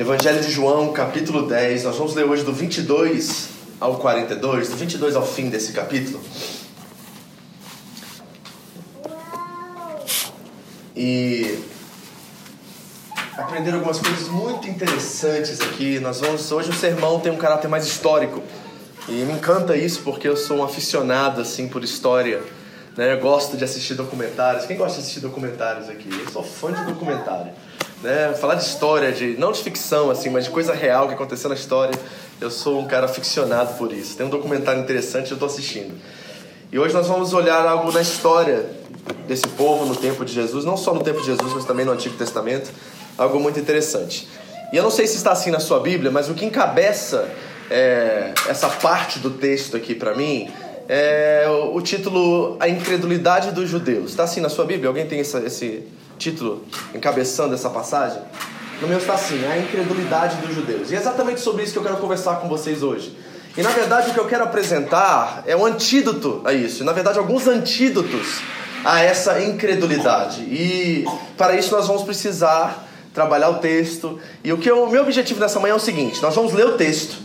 Evangelho de João, capítulo 10. Nós vamos ler hoje do 22 ao 42, do 22 ao fim desse capítulo. E aprender algumas coisas muito interessantes aqui. Nós vamos hoje o sermão tem um caráter mais histórico. E me encanta isso porque eu sou um aficionado assim por história. Né? Eu gosto de assistir documentários. Quem gosta de assistir documentários aqui? Eu sou fã de documentário né? Falar de história, de não de ficção assim, mas de coisa real que aconteceu na história. Eu sou um cara ficcionado por isso. Tem um documentário interessante, eu estou assistindo. E hoje nós vamos olhar algo na história desse povo no tempo de Jesus, não só no tempo de Jesus, mas também no Antigo Testamento, algo muito interessante. E eu não sei se está assim na sua Bíblia, mas o que encabeça é, essa parte do texto aqui para mim é o título A Incredulidade dos Judeus. Está assim na sua Bíblia? Alguém tem essa, esse título encabeçando essa passagem? No meu está assim, a incredulidade dos judeus. E é exatamente sobre isso que eu quero conversar com vocês hoje. E na verdade o que eu quero apresentar é um antídoto a isso. Na verdade, alguns antídotos a essa incredulidade. E para isso nós vamos precisar trabalhar o texto. E o que o meu objetivo nessa manhã é o seguinte: nós vamos ler o texto,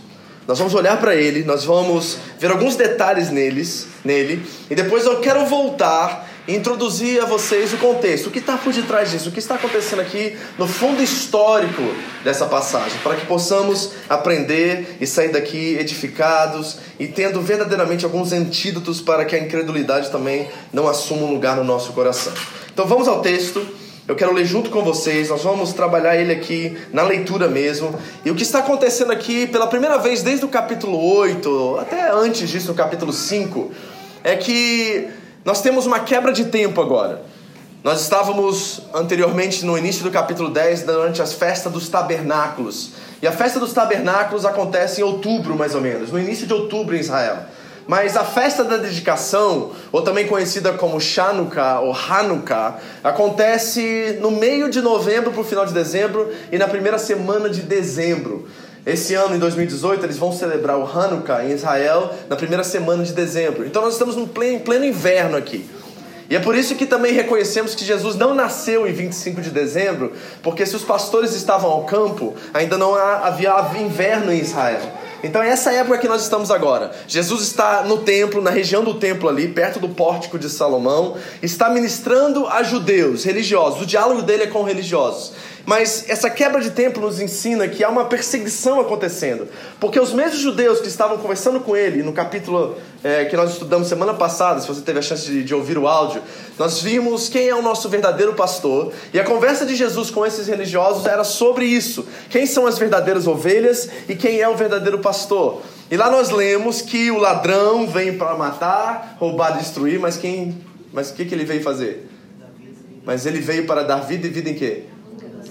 nós vamos olhar para ele, nós vamos ver alguns detalhes neles, nele, e depois eu quero voltar introduzir a vocês o contexto, o que está por detrás disso, o que está acontecendo aqui no fundo histórico dessa passagem, para que possamos aprender e sair daqui edificados e tendo verdadeiramente alguns antídotos para que a incredulidade também não assuma um lugar no nosso coração. Então vamos ao texto. Eu quero ler junto com vocês, nós vamos trabalhar ele aqui na leitura mesmo. E o que está acontecendo aqui pela primeira vez desde o capítulo 8, até antes disso, no capítulo 5, é que nós temos uma quebra de tempo agora. Nós estávamos anteriormente no início do capítulo 10, durante as festas dos tabernáculos. E a festa dos tabernáculos acontece em outubro, mais ou menos, no início de outubro em Israel. Mas a festa da dedicação, ou também conhecida como Chanukah ou Hanukkah, acontece no meio de novembro para o final de dezembro e na primeira semana de dezembro. Esse ano, em 2018, eles vão celebrar o Hanukkah em Israel na primeira semana de dezembro. Então nós estamos em pleno, inverno aqui. E é por isso que também reconhecemos que Jesus não nasceu em 25 de dezembro, porque se os pastores estavam ao campo, ainda não havia inverno em Israel. Então é essa época que nós estamos agora. Jesus está no templo, na região do templo ali, perto do pórtico de Salomão, está ministrando a judeus, religiosos. O diálogo dele é com religiosos. Mas essa quebra de tempo nos ensina que há uma perseguição acontecendo. Porque os mesmos judeus que estavam conversando com ele, no capítulo é, que nós estudamos semana passada, se você teve a chance de, de ouvir o áudio, nós vimos quem é o nosso verdadeiro pastor. E a conversa de Jesus com esses religiosos era sobre isso: quem são as verdadeiras ovelhas e quem é o verdadeiro pastor. E lá nós lemos que o ladrão vem para matar, roubar, destruir, mas quem, mas o que, que ele veio fazer? Mas ele veio para dar vida e vida em quê?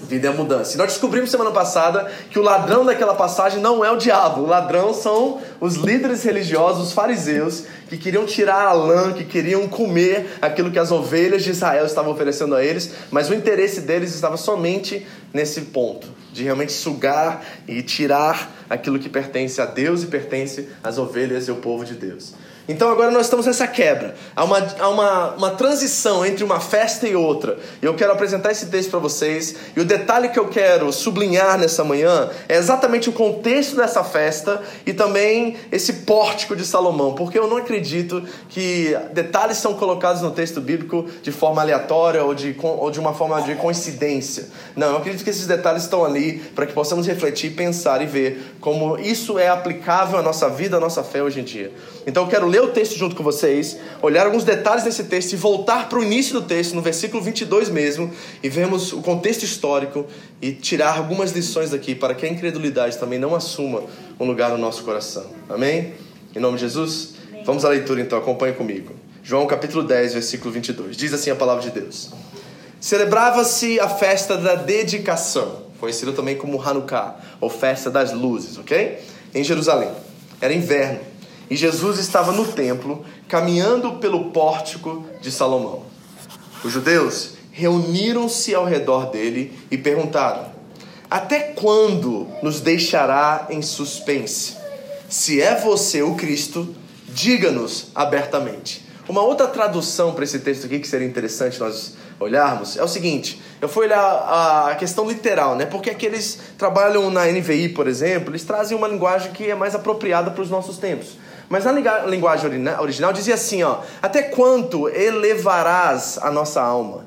Vida é mudança. E nós descobrimos semana passada que o ladrão daquela passagem não é o diabo. O ladrão são os líderes religiosos, os fariseus, que queriam tirar a lã, que queriam comer aquilo que as ovelhas de Israel estavam oferecendo a eles, mas o interesse deles estava somente nesse ponto, de realmente sugar e tirar aquilo que pertence a Deus e pertence às ovelhas e ao povo de Deus. Então agora nós estamos nessa quebra. Há uma, há uma, uma transição entre uma festa e outra. E eu quero apresentar esse texto para vocês. E o detalhe que eu quero sublinhar nessa manhã é exatamente o contexto dessa festa e também esse pórtico de Salomão. Porque eu não acredito que detalhes são colocados no texto bíblico de forma aleatória ou de, ou de uma forma de coincidência. Não, eu acredito que esses detalhes estão ali para que possamos refletir, pensar e ver como isso é aplicável à nossa vida, à nossa fé hoje em dia. Então eu quero ler o texto junto com vocês, olhar alguns detalhes desse texto e voltar para o início do texto, no versículo 22 mesmo, e vermos o contexto histórico e tirar algumas lições daqui para que a incredulidade também não assuma um lugar no nosso coração. Amém? Em nome de Jesus? Amém. Vamos à leitura então, acompanhe comigo. João capítulo 10, versículo 22. Diz assim a palavra de Deus. celebrava-se a festa da dedicação, conhecida também como Hanukkah, ou festa das luzes, ok? Em Jerusalém. Era inverno e Jesus estava no templo, caminhando pelo pórtico de Salomão. Os judeus reuniram-se ao redor dele e perguntaram: Até quando nos deixará em suspense? Se é você o Cristo, diga-nos abertamente. Uma outra tradução para esse texto aqui que seria interessante nós olharmos é o seguinte: eu fui olhar a questão literal, né? Porque aqueles trabalham na NVI, por exemplo, eles trazem uma linguagem que é mais apropriada para os nossos tempos. Mas na linguagem original dizia assim, ó: Até quanto elevarás a nossa alma?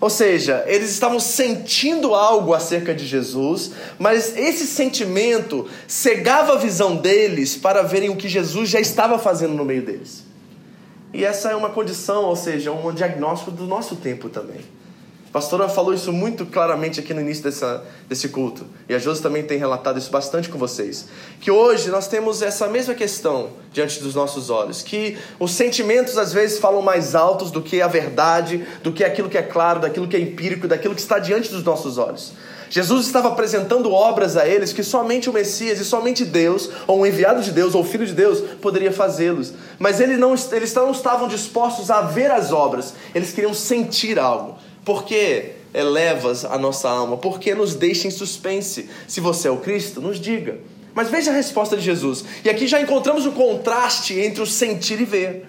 Ou seja, eles estavam sentindo algo acerca de Jesus, mas esse sentimento cegava a visão deles para verem o que Jesus já estava fazendo no meio deles. E essa é uma condição, ou seja, um diagnóstico do nosso tempo também. Pastora falou isso muito claramente aqui no início dessa, desse culto. E a Josi também tem relatado isso bastante com vocês. Que hoje nós temos essa mesma questão diante dos nossos olhos. Que os sentimentos às vezes falam mais altos do que a verdade, do que aquilo que é claro, daquilo que é empírico, daquilo que está diante dos nossos olhos. Jesus estava apresentando obras a eles que somente o Messias e somente Deus, ou um enviado de Deus, ou Filho de Deus, poderia fazê-los. Mas eles não, eles não estavam dispostos a ver as obras, eles queriam sentir algo. Por que elevas a nossa alma? Por que nos deixa em suspense? Se você é o Cristo, nos diga. Mas veja a resposta de Jesus. E aqui já encontramos o contraste entre o sentir e ver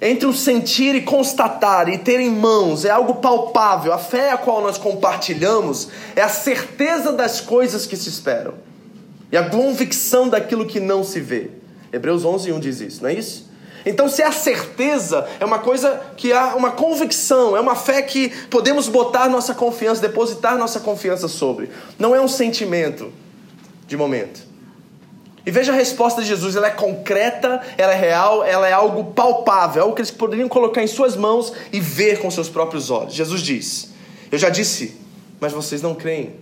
entre o sentir e constatar e ter em mãos é algo palpável. A fé a qual nós compartilhamos é a certeza das coisas que se esperam e a convicção daquilo que não se vê. Hebreus 11, 1 diz isso, não é isso? Então, se a certeza é uma coisa que há uma convicção, é uma fé que podemos botar nossa confiança, depositar nossa confiança sobre, não é um sentimento de momento. E veja a resposta de Jesus, ela é concreta, ela é real, ela é algo palpável, algo que eles poderiam colocar em suas mãos e ver com seus próprios olhos. Jesus diz: Eu já disse, mas vocês não creem.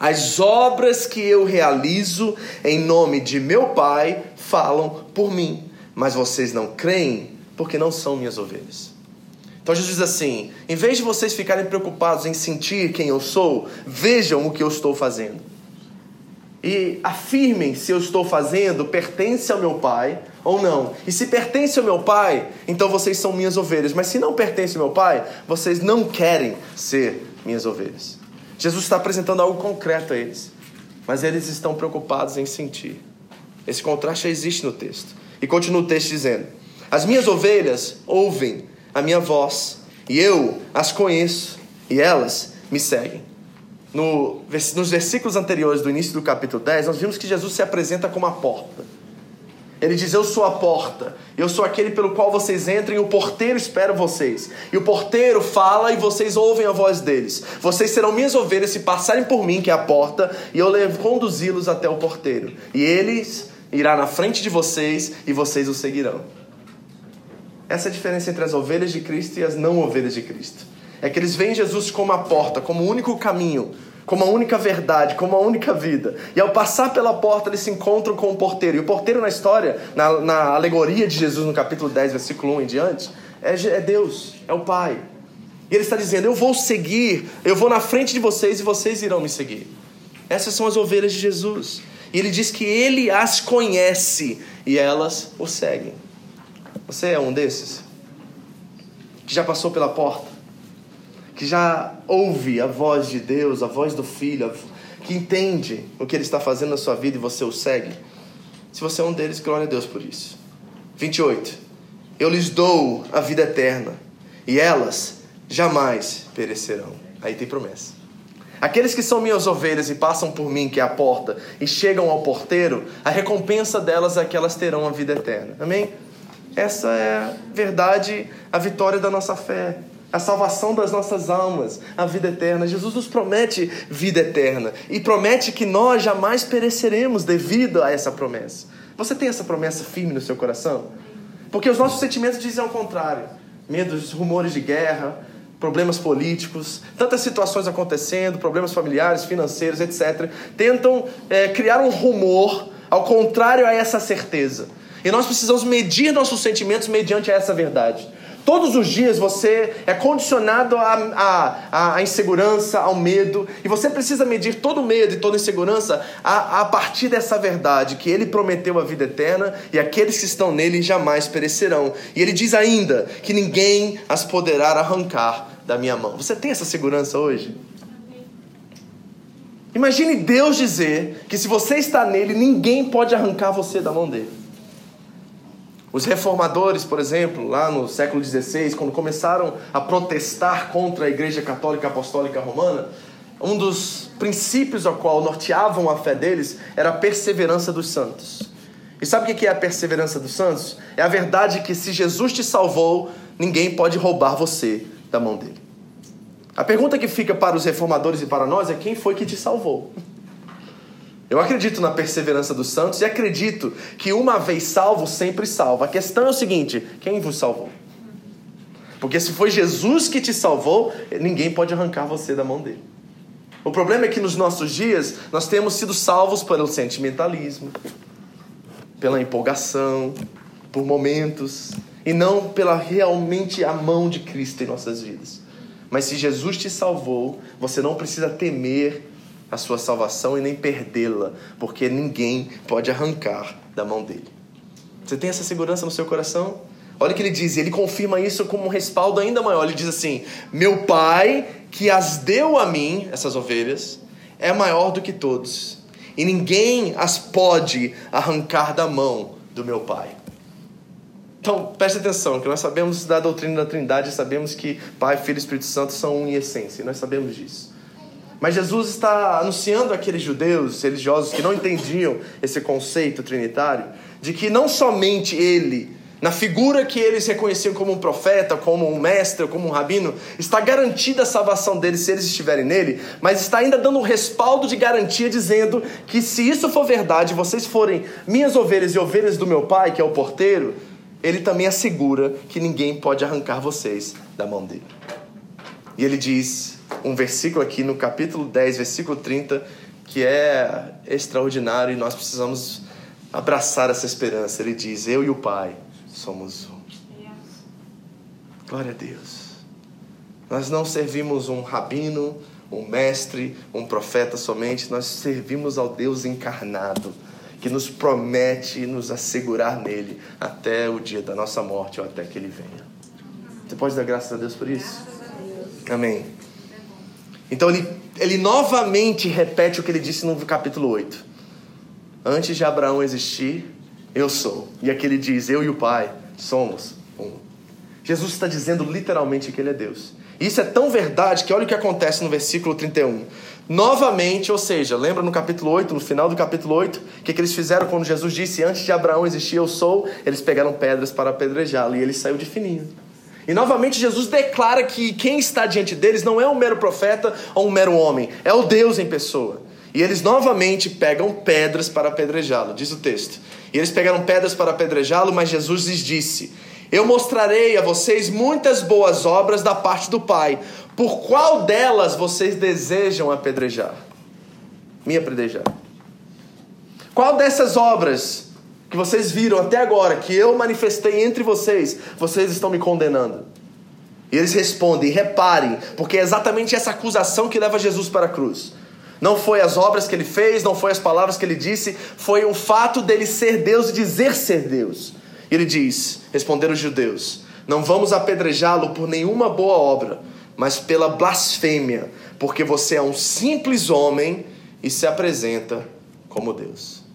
As obras que eu realizo em nome de meu Pai falam por mim, mas vocês não creem porque não são minhas ovelhas. Então Jesus diz assim: em vez de vocês ficarem preocupados em sentir quem eu sou, vejam o que eu estou fazendo e afirmem se eu estou fazendo pertence ao meu pai ou não. E se pertence ao meu pai, então vocês são minhas ovelhas. Mas se não pertence ao meu pai, vocês não querem ser minhas ovelhas. Jesus está apresentando algo concreto a eles, mas eles estão preocupados em sentir. Esse contraste existe no texto. E continua o texto dizendo: As minhas ovelhas ouvem a minha voz, e eu as conheço, e elas me seguem no, nos versículos anteriores do início do capítulo 10, nós vimos que Jesus se apresenta como a porta. Ele diz: Eu sou a porta, eu sou aquele pelo qual vocês entrem, e o porteiro espera vocês. E o porteiro fala e vocês ouvem a voz deles. Vocês serão minhas ovelhas se passarem por mim, que é a porta, e eu conduzi-los até o porteiro. E eles irá na frente de vocês e vocês o seguirão. Essa é a diferença entre as ovelhas de Cristo e as não ovelhas de Cristo. É que eles veem Jesus como a porta, como o único caminho, como a única verdade, como a única vida. E ao passar pela porta, eles se encontram com o porteiro. E o porteiro na história, na, na alegoria de Jesus no capítulo 10, versículo 1 em diante, é, é Deus, é o Pai. E ele está dizendo: Eu vou seguir, eu vou na frente de vocês e vocês irão me seguir. Essas são as ovelhas de Jesus. E ele diz que ele as conhece e elas o seguem. Você é um desses? Que já passou pela porta? que já ouve a voz de Deus, a voz do Filho, que entende o que Ele está fazendo na sua vida e você o segue. Se você é um deles, glória a Deus por isso. 28. Eu lhes dou a vida eterna e elas jamais perecerão. Aí tem promessa. Aqueles que são minhas ovelhas e passam por mim, que é a porta, e chegam ao porteiro, a recompensa delas é que elas terão a vida eterna. Amém? Essa é a verdade, a vitória da nossa fé a salvação das nossas almas, a vida eterna. Jesus nos promete vida eterna e promete que nós jamais pereceremos devido a essa promessa. Você tem essa promessa firme no seu coração? Porque os nossos sentimentos dizem ao contrário: medos, rumores de guerra, problemas políticos, tantas situações acontecendo, problemas familiares, financeiros, etc., tentam é, criar um rumor ao contrário a essa certeza. E nós precisamos medir nossos sentimentos mediante essa verdade. Todos os dias você é condicionado à insegurança, ao medo, e você precisa medir todo o medo e toda insegurança a, a partir dessa verdade, que ele prometeu a vida eterna e aqueles que estão nele jamais perecerão. E ele diz ainda que ninguém as poderá arrancar da minha mão. Você tem essa segurança hoje? Imagine Deus dizer que se você está nele, ninguém pode arrancar você da mão dele. Os reformadores, por exemplo, lá no século XVI, quando começaram a protestar contra a Igreja Católica Apostólica Romana, um dos princípios ao qual norteavam a fé deles era a perseverança dos santos. E sabe o que é a perseverança dos santos? É a verdade que se Jesus te salvou, ninguém pode roubar você da mão dele. A pergunta que fica para os reformadores e para nós é: quem foi que te salvou? Eu acredito na perseverança dos santos e acredito que uma vez salvo, sempre salvo. A questão é o seguinte: quem vos salvou? Porque se foi Jesus que te salvou, ninguém pode arrancar você da mão dele. O problema é que nos nossos dias nós temos sido salvos pelo sentimentalismo, pela empolgação, por momentos, e não pela realmente a mão de Cristo em nossas vidas. Mas se Jesus te salvou, você não precisa temer a sua salvação e nem perdê-la, porque ninguém pode arrancar da mão dele. Você tem essa segurança no seu coração? Olha o que ele diz, ele confirma isso com um respaldo ainda maior. Ele diz assim: Meu pai, que as deu a mim, essas ovelhas, é maior do que todos, e ninguém as pode arrancar da mão do meu pai. Então, preste atenção, que nós sabemos da doutrina da Trindade, sabemos que Pai, Filho e Espírito Santo são um em essência, e nós sabemos disso. Mas Jesus está anunciando àqueles judeus religiosos que não entendiam esse conceito trinitário, de que não somente ele, na figura que eles reconheciam como um profeta, como um mestre, como um rabino, está garantida a salvação deles se eles estiverem nele, mas está ainda dando um respaldo de garantia, dizendo que se isso for verdade, vocês forem minhas ovelhas e ovelhas do meu pai, que é o porteiro, ele também assegura que ninguém pode arrancar vocês da mão dele. E ele diz um versículo aqui no capítulo 10, versículo 30, que é extraordinário e nós precisamos abraçar essa esperança. Ele diz: Eu e o Pai somos um. Glória a Deus. Nós não servimos um rabino, um mestre, um profeta somente, nós servimos ao Deus encarnado que nos promete nos assegurar nele até o dia da nossa morte ou até que ele venha. Você pode dar graças a Deus por isso? Amém. Então ele, ele novamente repete o que ele disse no capítulo 8. Antes de Abraão existir, eu sou. E aqui ele diz: Eu e o Pai somos um. Jesus está dizendo literalmente que ele é Deus. Isso é tão verdade que olha o que acontece no versículo 31. Novamente, ou seja, lembra no capítulo 8, no final do capítulo 8, o que, que eles fizeram quando Jesus disse: Antes de Abraão existir, eu sou? Eles pegaram pedras para apedrejá-lo e ele saiu de fininho. E novamente Jesus declara que quem está diante deles não é um mero profeta ou um mero homem, é o Deus em pessoa. E eles novamente pegam pedras para apedrejá-lo, diz o texto. E eles pegaram pedras para apedrejá-lo, mas Jesus lhes disse: eu mostrarei a vocês muitas boas obras da parte do Pai. Por qual delas vocês desejam apedrejar? Me apedrejar. Qual dessas obras que vocês viram até agora, que eu manifestei entre vocês, vocês estão me condenando? E eles respondem: reparem, porque é exatamente essa acusação que leva Jesus para a cruz. Não foi as obras que ele fez, não foi as palavras que ele disse, foi o fato dele ser Deus e dizer ser Deus. E ele diz: Responderam os judeus: Não vamos apedrejá-lo por nenhuma boa obra, mas pela blasfêmia, porque você é um simples homem e se apresenta como Deus.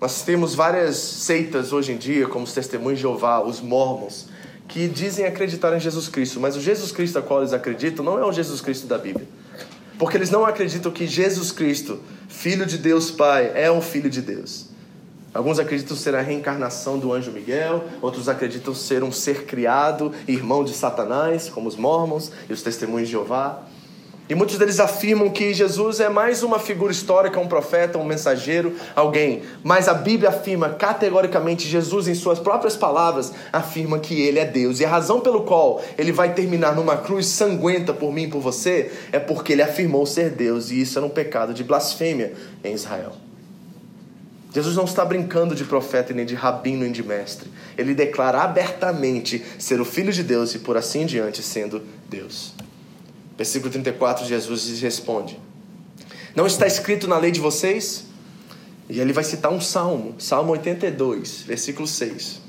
Nós temos várias seitas hoje em dia, como os Testemunhos de Jeová, os Mormons, que dizem acreditar em Jesus Cristo, mas o Jesus Cristo a qual eles acreditam não é o Jesus Cristo da Bíblia. Porque eles não acreditam que Jesus Cristo, Filho de Deus Pai, é um Filho de Deus. Alguns acreditam ser a reencarnação do anjo Miguel, outros acreditam ser um ser criado, irmão de Satanás, como os mormons e os testemunhos de Jeová. E muitos deles afirmam que Jesus é mais uma figura histórica, um profeta, um mensageiro, alguém. Mas a Bíblia afirma categoricamente, Jesus, em suas próprias palavras, afirma que ele é Deus. E a razão pelo qual ele vai terminar numa cruz sanguenta por mim e por você é porque ele afirmou ser Deus. E isso era um pecado de blasfêmia em Israel. Jesus não está brincando de profeta, nem de rabino, nem de mestre. Ele declara abertamente ser o Filho de Deus e por assim em diante sendo Deus. Versículo 34, Jesus responde: Não está escrito na lei de vocês? E ele vai citar um salmo, Salmo 82, versículo 6.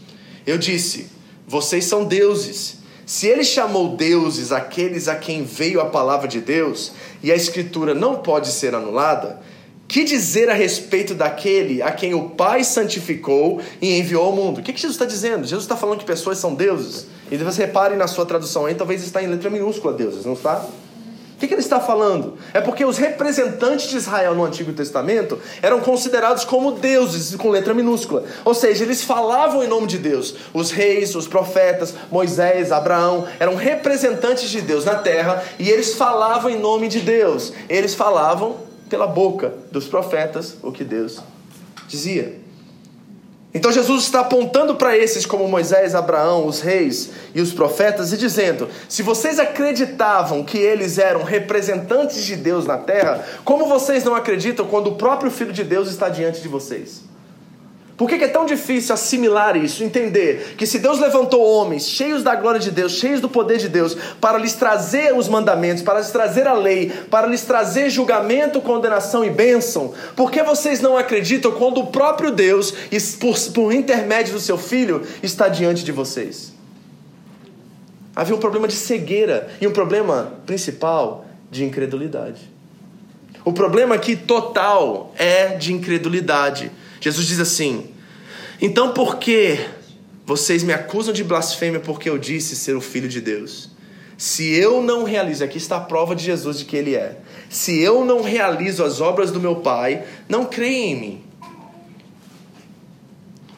Eu disse: Vocês são deuses. Se ele chamou deuses aqueles a quem veio a palavra de Deus, e a escritura não pode ser anulada, que dizer a respeito daquele a quem o Pai santificou e enviou ao mundo? O que, que Jesus está dizendo? Jesus está falando que pessoas são deuses. E você repare na sua tradução aí, talvez está em letra minúscula deuses, não está? O que, que ele está falando? É porque os representantes de Israel no Antigo Testamento eram considerados como deuses, com letra minúscula. Ou seja, eles falavam em nome de Deus. Os reis, os profetas, Moisés, Abraão, eram representantes de Deus na terra e eles falavam em nome de Deus. Eles falavam pela boca dos profetas o que Deus dizia. Então Jesus está apontando para esses como Moisés, Abraão, os reis e os profetas e dizendo: se vocês acreditavam que eles eram representantes de Deus na terra, como vocês não acreditam quando o próprio Filho de Deus está diante de vocês? Por que é tão difícil assimilar isso? Entender que se Deus levantou homens cheios da glória de Deus, cheios do poder de Deus, para lhes trazer os mandamentos, para lhes trazer a lei, para lhes trazer julgamento, condenação e bênção, por que vocês não acreditam quando o próprio Deus, por, por intermédio do seu filho, está diante de vocês? Havia um problema de cegueira e um problema principal de incredulidade. O problema aqui total é de incredulidade. Jesus diz assim: Então por que vocês me acusam de blasfêmia porque eu disse ser o filho de Deus? Se eu não realizo, aqui está a prova de Jesus de que ele é. Se eu não realizo as obras do meu Pai, não creem em mim.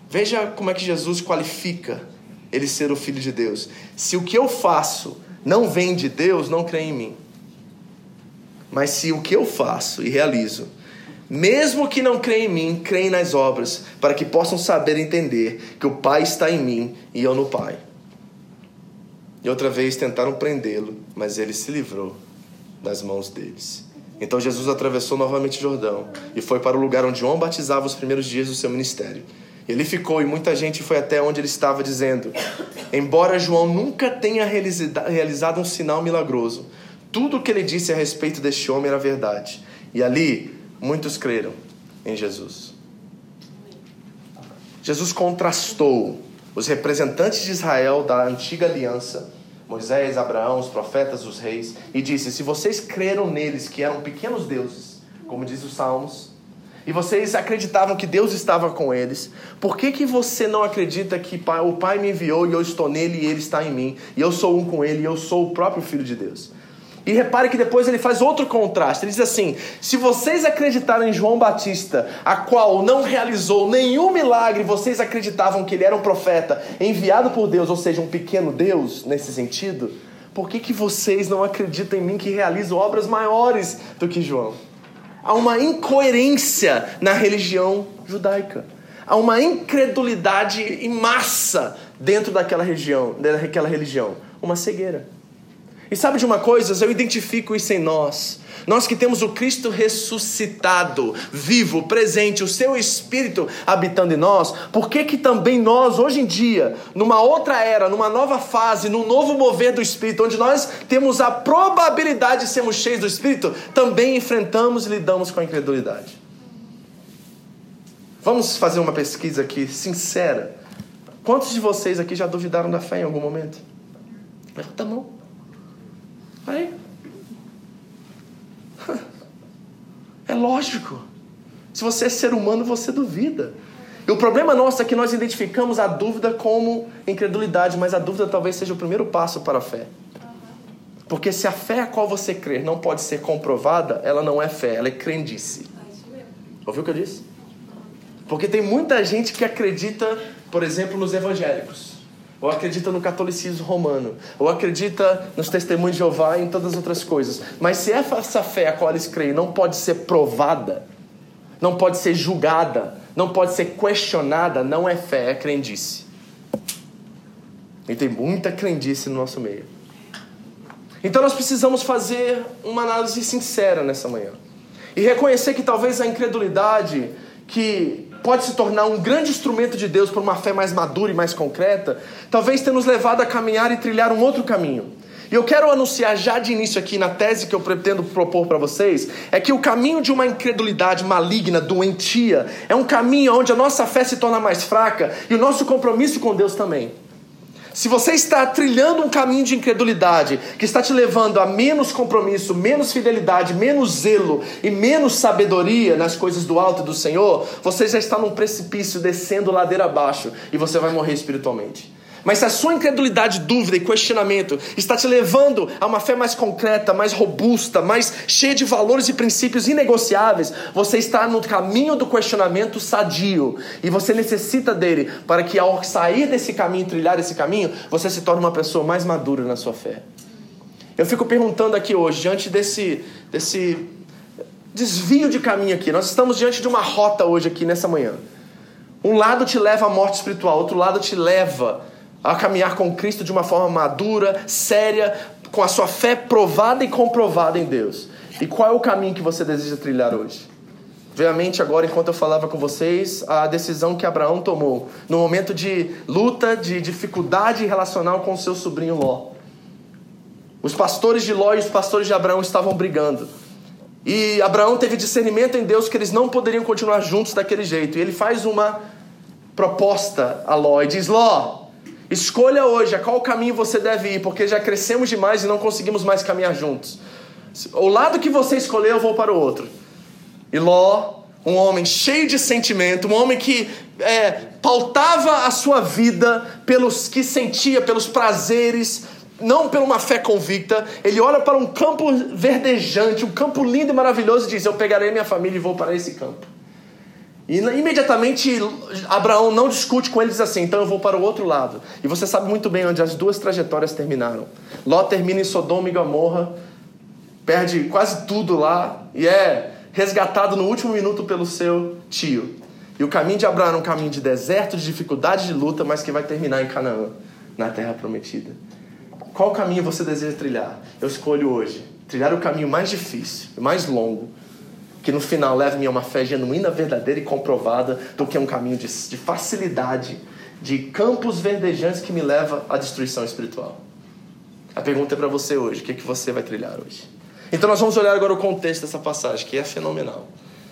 Veja como é que Jesus qualifica ele ser o filho de Deus. Se o que eu faço não vem de Deus, não creem em mim. Mas se o que eu faço e realizo mesmo que não creem em mim, creem nas obras, para que possam saber entender que o Pai está em mim e eu no Pai. E outra vez tentaram prendê-lo, mas ele se livrou das mãos deles. Então Jesus atravessou novamente o Jordão e foi para o lugar onde João batizava os primeiros dias do seu ministério. Ele ficou e muita gente foi até onde ele estava, dizendo: Embora João nunca tenha realizado um sinal milagroso, tudo o que ele disse a respeito deste homem era verdade. E ali muitos creram em Jesus. Jesus contrastou os representantes de Israel da antiga aliança, Moisés, Abraão, os profetas, os reis, e disse: Se vocês creram neles, que eram pequenos deuses, como diz os Salmos, e vocês acreditavam que Deus estava com eles, por que, que você não acredita que o Pai me enviou e eu estou nele e ele está em mim, e eu sou um com ele e eu sou o próprio Filho de Deus? E repare que depois ele faz outro contraste. Ele diz assim: se vocês acreditaram em João Batista, a qual não realizou nenhum milagre, vocês acreditavam que ele era um profeta enviado por Deus, ou seja, um pequeno Deus nesse sentido, por que, que vocês não acreditam em mim que realizo obras maiores do que João? Há uma incoerência na religião judaica. Há uma incredulidade em massa dentro daquela região, daquela religião, uma cegueira. E sabe de uma coisa? Eu identifico isso em nós. Nós que temos o Cristo ressuscitado, vivo, presente, o seu Espírito habitando em nós, por que que também nós, hoje em dia, numa outra era, numa nova fase, num novo mover do Espírito, onde nós temos a probabilidade de sermos cheios do Espírito, também enfrentamos e lidamos com a incredulidade? Vamos fazer uma pesquisa aqui, sincera. Quantos de vocês aqui já duvidaram da fé em algum momento? Levanta a mão. Aí. É lógico. Se você é ser humano, você duvida. E o problema nosso é que nós identificamos a dúvida como incredulidade, mas a dúvida talvez seja o primeiro passo para a fé. Porque se a fé a qual você crer não pode ser comprovada, ela não é fé, ela é crendice. Ouviu o que eu disse? Porque tem muita gente que acredita, por exemplo, nos evangélicos ou acredita no catolicismo romano, ou acredita nos testemunhos de Jeová e em todas as outras coisas. Mas se essa fé a qual eles creem não pode ser provada, não pode ser julgada, não pode ser questionada, não é fé, é crendice. E tem muita crendice no nosso meio. Então nós precisamos fazer uma análise sincera nessa manhã. E reconhecer que talvez a incredulidade que pode se tornar um grande instrumento de Deus para uma fé mais madura e mais concreta, talvez tenha nos levado a caminhar e trilhar um outro caminho. E eu quero anunciar já de início aqui na tese que eu pretendo propor para vocês, é que o caminho de uma incredulidade maligna, doentia, é um caminho onde a nossa fé se torna mais fraca e o nosso compromisso com Deus também. Se você está trilhando um caminho de incredulidade que está te levando a menos compromisso, menos fidelidade, menos zelo e menos sabedoria nas coisas do alto e do Senhor, você já está num precipício descendo ladeira abaixo e você vai morrer espiritualmente. Mas se a sua incredulidade, dúvida e questionamento está te levando a uma fé mais concreta, mais robusta, mais cheia de valores e princípios inegociáveis, você está no caminho do questionamento sadio e você necessita dele para que ao sair desse caminho, trilhar esse caminho, você se torne uma pessoa mais madura na sua fé. Eu fico perguntando aqui hoje, diante desse, desse desvio de caminho aqui, nós estamos diante de uma rota hoje aqui nessa manhã. Um lado te leva à morte espiritual, outro lado te leva a caminhar com Cristo de uma forma madura, séria, com a sua fé provada e comprovada em Deus. E qual é o caminho que você deseja trilhar hoje? Veio à mente agora, enquanto eu falava com vocês, a decisão que Abraão tomou no momento de luta, de dificuldade relacional com seu sobrinho Ló. Os pastores de Ló e os pastores de Abraão estavam brigando. E Abraão teve discernimento em Deus que eles não poderiam continuar juntos daquele jeito. E ele faz uma proposta a Ló e diz: Ló, Escolha hoje a qual caminho você deve ir, porque já crescemos demais e não conseguimos mais caminhar juntos. O lado que você escolher, eu vou para o outro. E Ló, um homem cheio de sentimento, um homem que é, pautava a sua vida pelos que sentia, pelos prazeres, não por uma fé convicta, ele olha para um campo verdejante, um campo lindo e maravilhoso e diz: Eu pegarei minha família e vou para esse campo. E imediatamente Abraão não discute com ele diz assim: então eu vou para o outro lado. E você sabe muito bem onde as duas trajetórias terminaram. Ló termina em Sodoma e Gomorra, perde quase tudo lá e é resgatado no último minuto pelo seu tio. E o caminho de Abraão é um caminho de deserto, de dificuldade, de luta, mas que vai terminar em Canaã, na terra prometida. Qual caminho você deseja trilhar? Eu escolho hoje trilhar o caminho mais difícil, mais longo, que no final leve-me a uma fé genuína, verdadeira e comprovada, do que um caminho de, de facilidade, de campos verdejantes que me leva à destruição espiritual. A pergunta é para você hoje: o que, é que você vai trilhar hoje? Então nós vamos olhar agora o contexto dessa passagem, que é fenomenal.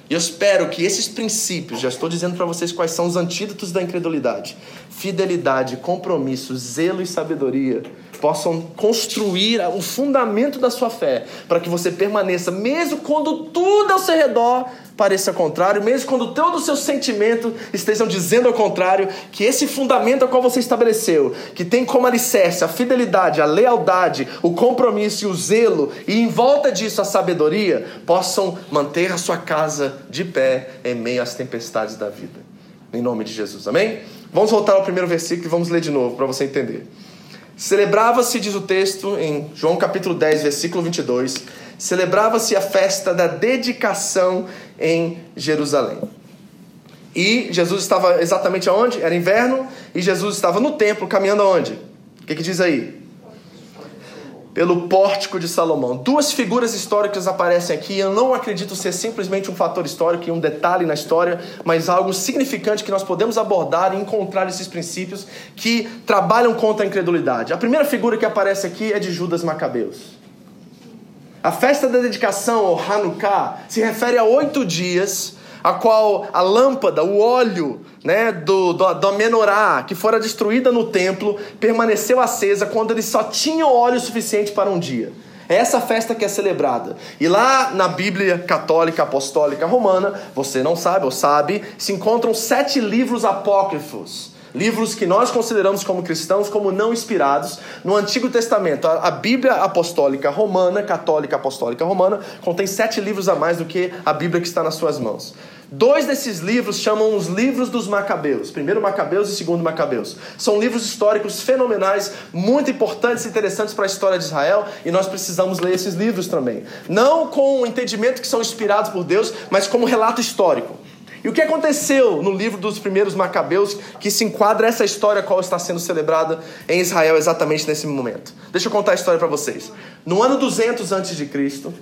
E eu espero que esses princípios, já estou dizendo para vocês quais são os antídotos da incredulidade: fidelidade, compromisso, zelo e sabedoria, possam construir o fundamento da sua fé, para que você permaneça, mesmo quando tudo ao seu redor pareça contrário, mesmo quando todos os seus sentimentos estejam dizendo ao contrário, que esse fundamento ao qual você estabeleceu, que tem como alicerce a fidelidade, a lealdade, o compromisso e o zelo, e em volta disso a sabedoria, possam manter a sua casa de pé em meio às tempestades da vida. Em nome de Jesus, amém? Vamos voltar ao primeiro versículo e vamos ler de novo para você entender. Celebrava-se, diz o texto em João capítulo 10, versículo 22, celebrava-se a festa da dedicação em Jerusalém. E Jesus estava exatamente aonde? Era inverno, e Jesus estava no templo, caminhando aonde? O que, que diz aí? pelo pórtico de Salomão. Duas figuras históricas aparecem aqui. Eu não acredito ser simplesmente um fator histórico e um detalhe na história, mas algo significante que nós podemos abordar e encontrar esses princípios que trabalham contra a incredulidade. A primeira figura que aparece aqui é de Judas Macabeus. A festa da dedicação, ou Hanukkah, se refere a oito dias a qual a lâmpada, o óleo né, do, do, do menorá, que fora destruída no templo, permaneceu acesa quando eles só tinham óleo suficiente para um dia. É essa festa que é celebrada. E lá na Bíblia Católica Apostólica Romana, você não sabe ou sabe, se encontram sete livros apócrifos livros que nós consideramos como cristãos como não inspirados no Antigo Testamento. A, Bíblia Apostólica Romana, Católica Apostólica Romana, contém sete livros a mais do que a Bíblia que está nas suas mãos. Dois desses livros chamam os livros dos Macabeus, primeiro Macabeus e segundo Macabeus. São livros históricos fenomenais, muito importantes e interessantes para a história de Israel, e nós precisamos ler esses livros também. Não com o entendimento que são inspirados por Deus, mas como relato histórico. E o que aconteceu no livro dos primeiros Macabeus que se enquadra essa história qual está sendo celebrada em Israel exatamente nesse momento? Deixa eu contar a história para vocês. No ano 200 antes de Cristo,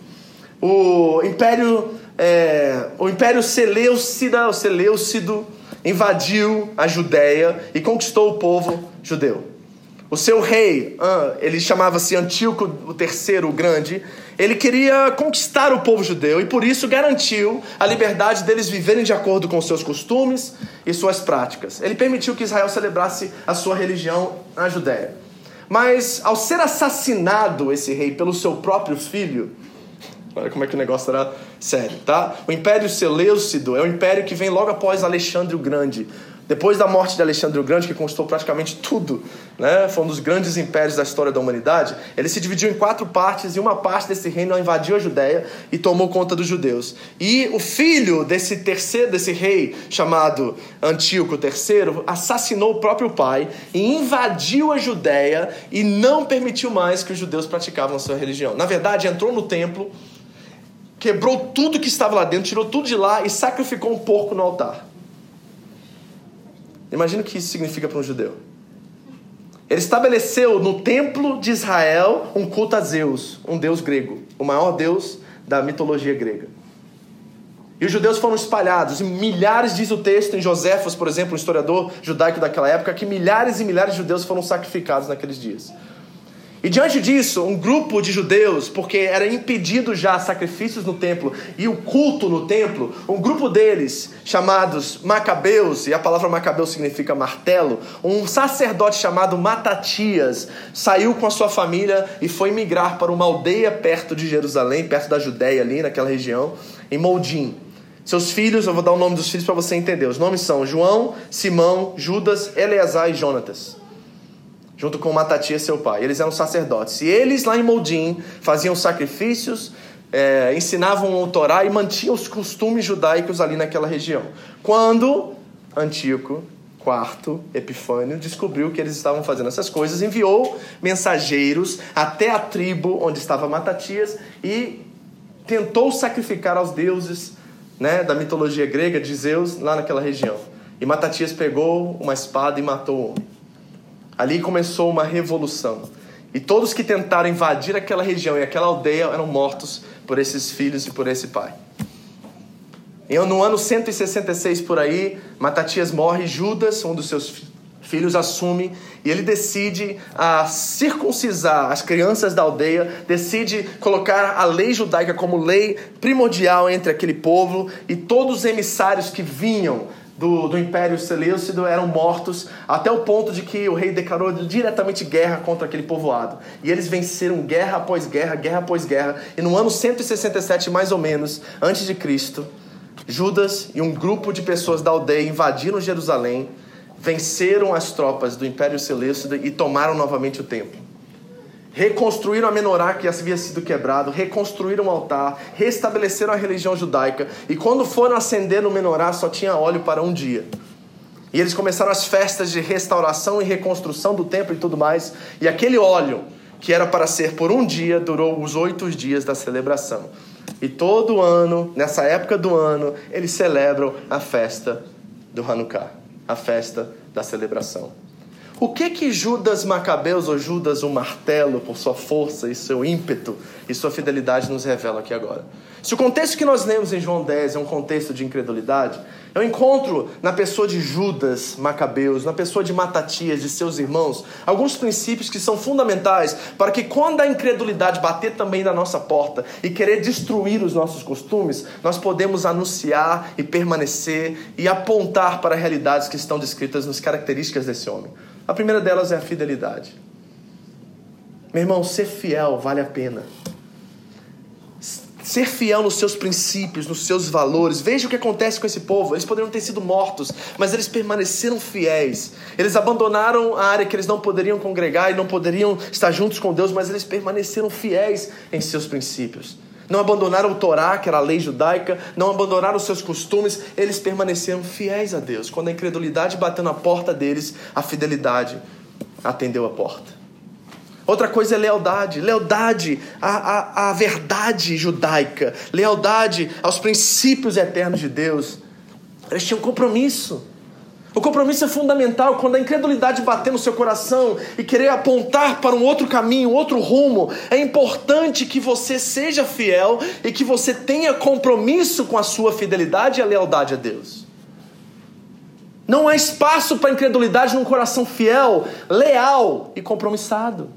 o Império, é, o Império Seleucida, o Seleucido, invadiu a Judéia e conquistou o povo judeu. O seu rei, ele chamava-se Antíoco III o Grande, ele queria conquistar o povo judeu e por isso garantiu a liberdade deles viverem de acordo com seus costumes e suas práticas. Ele permitiu que Israel celebrasse a sua religião na Judéia. Mas ao ser assassinado esse rei pelo seu próprio filho, olha como é que o negócio era sério, tá? O Império Seleucido é o império que vem logo após Alexandre o Grande, depois da morte de Alexandre o Grande, que conquistou praticamente tudo, né? foi um dos grandes impérios da história da humanidade, ele se dividiu em quatro partes e uma parte desse reino invadiu a Judéia e tomou conta dos judeus. E o filho desse terceiro, desse rei chamado Antíoco III, assassinou o próprio pai e invadiu a Judéia e não permitiu mais que os judeus praticavam a sua religião. Na verdade, entrou no templo, quebrou tudo que estava lá dentro, tirou tudo de lá e sacrificou um porco no altar. Imagina o que isso significa para um judeu. Ele estabeleceu no templo de Israel um culto a Zeus, um deus grego, o maior deus da mitologia grega. E os judeus foram espalhados, milhares, diz o texto em Joséfos, por exemplo, um historiador judaico daquela época, que milhares e milhares de judeus foram sacrificados naqueles dias. E diante disso, um grupo de judeus, porque era impedido já sacrifícios no templo e o culto no templo, um grupo deles, chamados Macabeus, e a palavra Macabeu significa martelo, um sacerdote chamado Matatias saiu com a sua família e foi migrar para uma aldeia perto de Jerusalém, perto da Judéia ali, naquela região, em Moldim. Seus filhos, eu vou dar o nome dos filhos para você entender. Os nomes são João, Simão, Judas, Eleazar e Jonatas junto com Matatias, seu pai. Eles eram sacerdotes. E eles, lá em Moldim, faziam sacrifícios, é, ensinavam o Torá e mantinham os costumes judaicos ali naquela região. Quando Antíoco IV Epifânio descobriu que eles estavam fazendo essas coisas, enviou mensageiros até a tribo onde estava Matatias e tentou sacrificar aos deuses né, da mitologia grega de Zeus lá naquela região. E Matatias pegou uma espada e matou o homem. Ali começou uma revolução. E todos que tentaram invadir aquela região e aquela aldeia eram mortos por esses filhos e por esse pai. E no ano 166 por aí, Matatias morre, Judas, um dos seus filhos, assume e ele decide a circuncisar as crianças da aldeia, decide colocar a lei judaica como lei primordial entre aquele povo e todos os emissários que vinham do, do Império Seleucido eram mortos, até o ponto de que o rei declarou diretamente guerra contra aquele povoado. E eles venceram guerra após guerra, guerra após guerra. E no ano 167, mais ou menos, antes de Cristo, Judas e um grupo de pessoas da aldeia invadiram Jerusalém, venceram as tropas do Império Seleucido e tomaram novamente o templo reconstruíram a menorá que havia sido quebrado, reconstruíram o altar, restabeleceram a religião judaica e quando foram acender no menorá só tinha óleo para um dia. E eles começaram as festas de restauração e reconstrução do templo e tudo mais, e aquele óleo que era para ser por um dia durou os oito dias da celebração. E todo ano, nessa época do ano, eles celebram a festa do Hanukkah, a festa da celebração. O que que Judas Macabeus ou Judas o martelo, por sua força e seu ímpeto e sua fidelidade, nos revela aqui agora? Se o contexto que nós lemos em João 10 é um contexto de incredulidade, eu encontro na pessoa de Judas Macabeus, na pessoa de Matatias e seus irmãos, alguns princípios que são fundamentais para que quando a incredulidade bater também na nossa porta e querer destruir os nossos costumes, nós podemos anunciar e permanecer e apontar para realidades que estão descritas nas características desse homem. A primeira delas é a fidelidade. Meu irmão, ser fiel vale a pena. Ser fiel nos seus princípios, nos seus valores. Veja o que acontece com esse povo. Eles poderiam ter sido mortos, mas eles permaneceram fiéis. Eles abandonaram a área que eles não poderiam congregar e não poderiam estar juntos com Deus, mas eles permaneceram fiéis em seus princípios. Não abandonaram o Torá, que era a lei judaica, não abandonaram os seus costumes, eles permaneceram fiéis a Deus. Quando a incredulidade bateu na porta deles, a fidelidade atendeu a porta. Outra coisa é lealdade, lealdade à, à, à verdade judaica, lealdade aos princípios eternos de Deus. Eles tinham compromisso. O compromisso é fundamental quando a incredulidade bater no seu coração e querer apontar para um outro caminho, outro rumo. É importante que você seja fiel e que você tenha compromisso com a sua fidelidade e a lealdade a Deus. Não há espaço para incredulidade num coração fiel, leal e compromissado.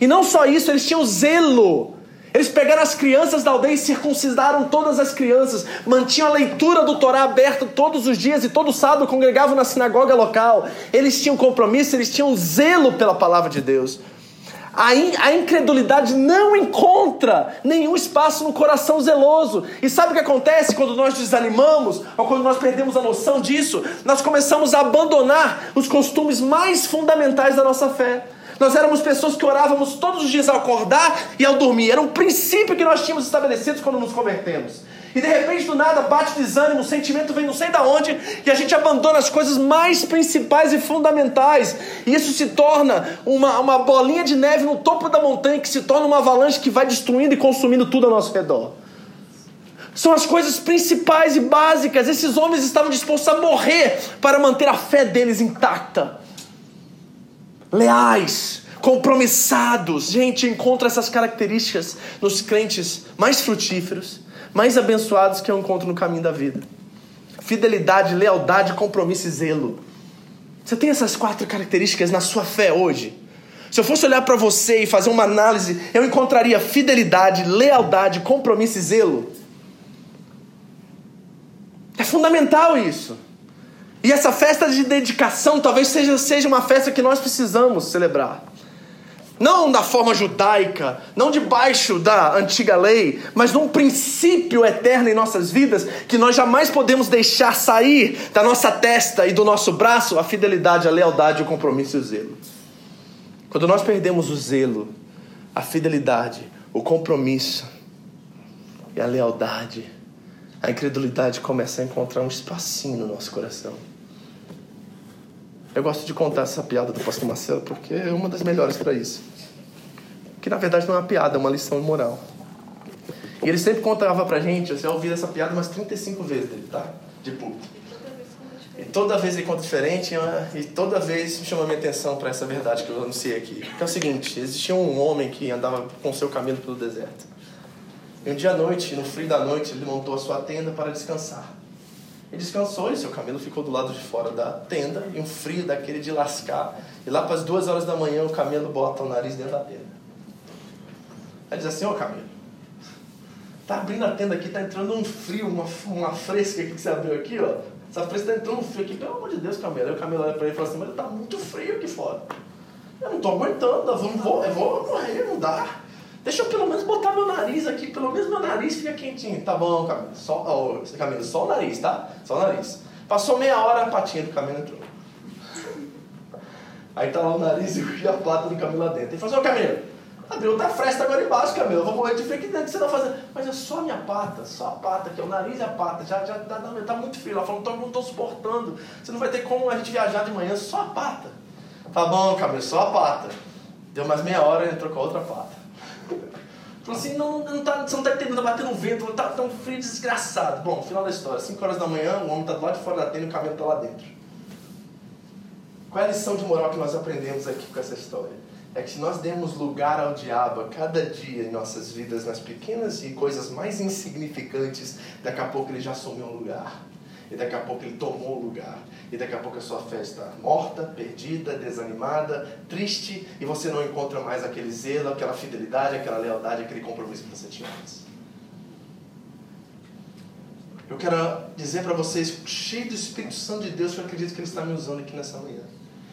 E não só isso, eles tinham zelo eles pegaram as crianças da aldeia e circuncidaram todas as crianças, mantinham a leitura do Torá aberta todos os dias e todo sábado congregavam na sinagoga local. Eles tinham compromisso, eles tinham zelo pela palavra de Deus. A, in, a incredulidade não encontra nenhum espaço no coração zeloso. E sabe o que acontece quando nós desanimamos, ou quando nós perdemos a noção disso? Nós começamos a abandonar os costumes mais fundamentais da nossa fé. Nós éramos pessoas que orávamos todos os dias ao acordar e ao dormir. Era um princípio que nós tínhamos estabelecido quando nos convertemos. E de repente, do nada, bate desânimo, o sentimento vem não sei da onde, e a gente abandona as coisas mais principais e fundamentais. E isso se torna uma, uma bolinha de neve no topo da montanha, que se torna uma avalanche que vai destruindo e consumindo tudo ao nosso redor. São as coisas principais e básicas. Esses homens estavam dispostos a morrer para manter a fé deles intacta leais, compromissados. Gente, encontra essas características nos crentes mais frutíferos, mais abençoados que eu encontro no caminho da vida. Fidelidade, lealdade, compromisso e zelo. Você tem essas quatro características na sua fé hoje? Se eu fosse olhar para você e fazer uma análise, eu encontraria fidelidade, lealdade, compromisso e zelo. É fundamental isso. E essa festa de dedicação talvez seja, seja uma festa que nós precisamos celebrar. Não da forma judaica, não debaixo da antiga lei, mas num princípio eterno em nossas vidas que nós jamais podemos deixar sair da nossa testa e do nosso braço a fidelidade, a lealdade, o compromisso e o zelo. Quando nós perdemos o zelo, a fidelidade, o compromisso e a lealdade, a incredulidade começa a encontrar um espacinho no nosso coração. Eu gosto de contar essa piada do pastor Marcelo porque é uma das melhores para isso. Que na verdade não é uma piada, é uma lição moral. E ele sempre contava pra gente, você ouviu essa piada umas 35 vezes dele, tá? De público. E toda vez ele conta diferente e toda vez chama minha atenção para essa verdade que eu anunciei aqui. Que é o seguinte, existia um homem que andava com seu caminho pelo deserto. E um dia à noite, no frio da noite, ele montou a sua tenda para descansar. E descansou e seu camelo ficou do lado de fora da tenda, e um frio daquele de lascar. E lá para as duas horas da manhã o camelo bota o nariz dentro da tenda. Aí diz assim, ô camelo, tá abrindo a tenda aqui, tá entrando um frio, uma, uma fresca aqui que você abriu aqui, ó. Essa fresca tá entrando um frio aqui, pelo amor de Deus, camelo. Aí o camelo olha para ele e fala assim, mas tá muito frio aqui fora. Eu não tô aguentando, eu vou, eu vou morrer, não dá. Deixa eu pelo menos botar meu nariz aqui, pelo menos meu nariz fica quentinho. Tá bom, Camilo. Só, oh, Camilo, só o nariz, tá? Só o nariz. Passou meia hora, a patinha do Camilo entrou. Aí tá lá o nariz e a pata do Camilo lá dentro. Ele falou assim, ô Camilo, abriu outra fresta agora embaixo, Camilo. Eu vou morrer de frio. O que você tá fazendo? Mas é só a minha pata, só a pata, que é o nariz e a pata. Já, já tá, tá muito frio. Ela falou, não tô, não tô suportando. Você não vai ter como a gente viajar de manhã, só a pata. Tá bom, Camilo, só a pata. Deu mais meia hora e entrou com a outra pata. Falou assim, não, não tá, você não está entendendo, tá batendo vento, tá tão frio desgraçado. Bom, final da história, 5 horas da manhã, o homem está do lado de fora da tenda e o camelo está lá dentro. Qual é a lição de moral que nós aprendemos aqui com essa história? É que se nós demos lugar ao diabo a cada dia em nossas vidas, nas pequenas e coisas mais insignificantes, daqui a pouco ele já assumiu um lugar. E daqui a pouco ele tomou o lugar. E daqui a pouco a sua fé está morta, perdida, desanimada, triste, e você não encontra mais aquele zelo, aquela fidelidade, aquela lealdade, aquele compromisso que você tinha antes. Eu quero dizer para vocês, cheio do Espírito Santo de Deus, que eu acredito que Ele está me usando aqui nessa manhã,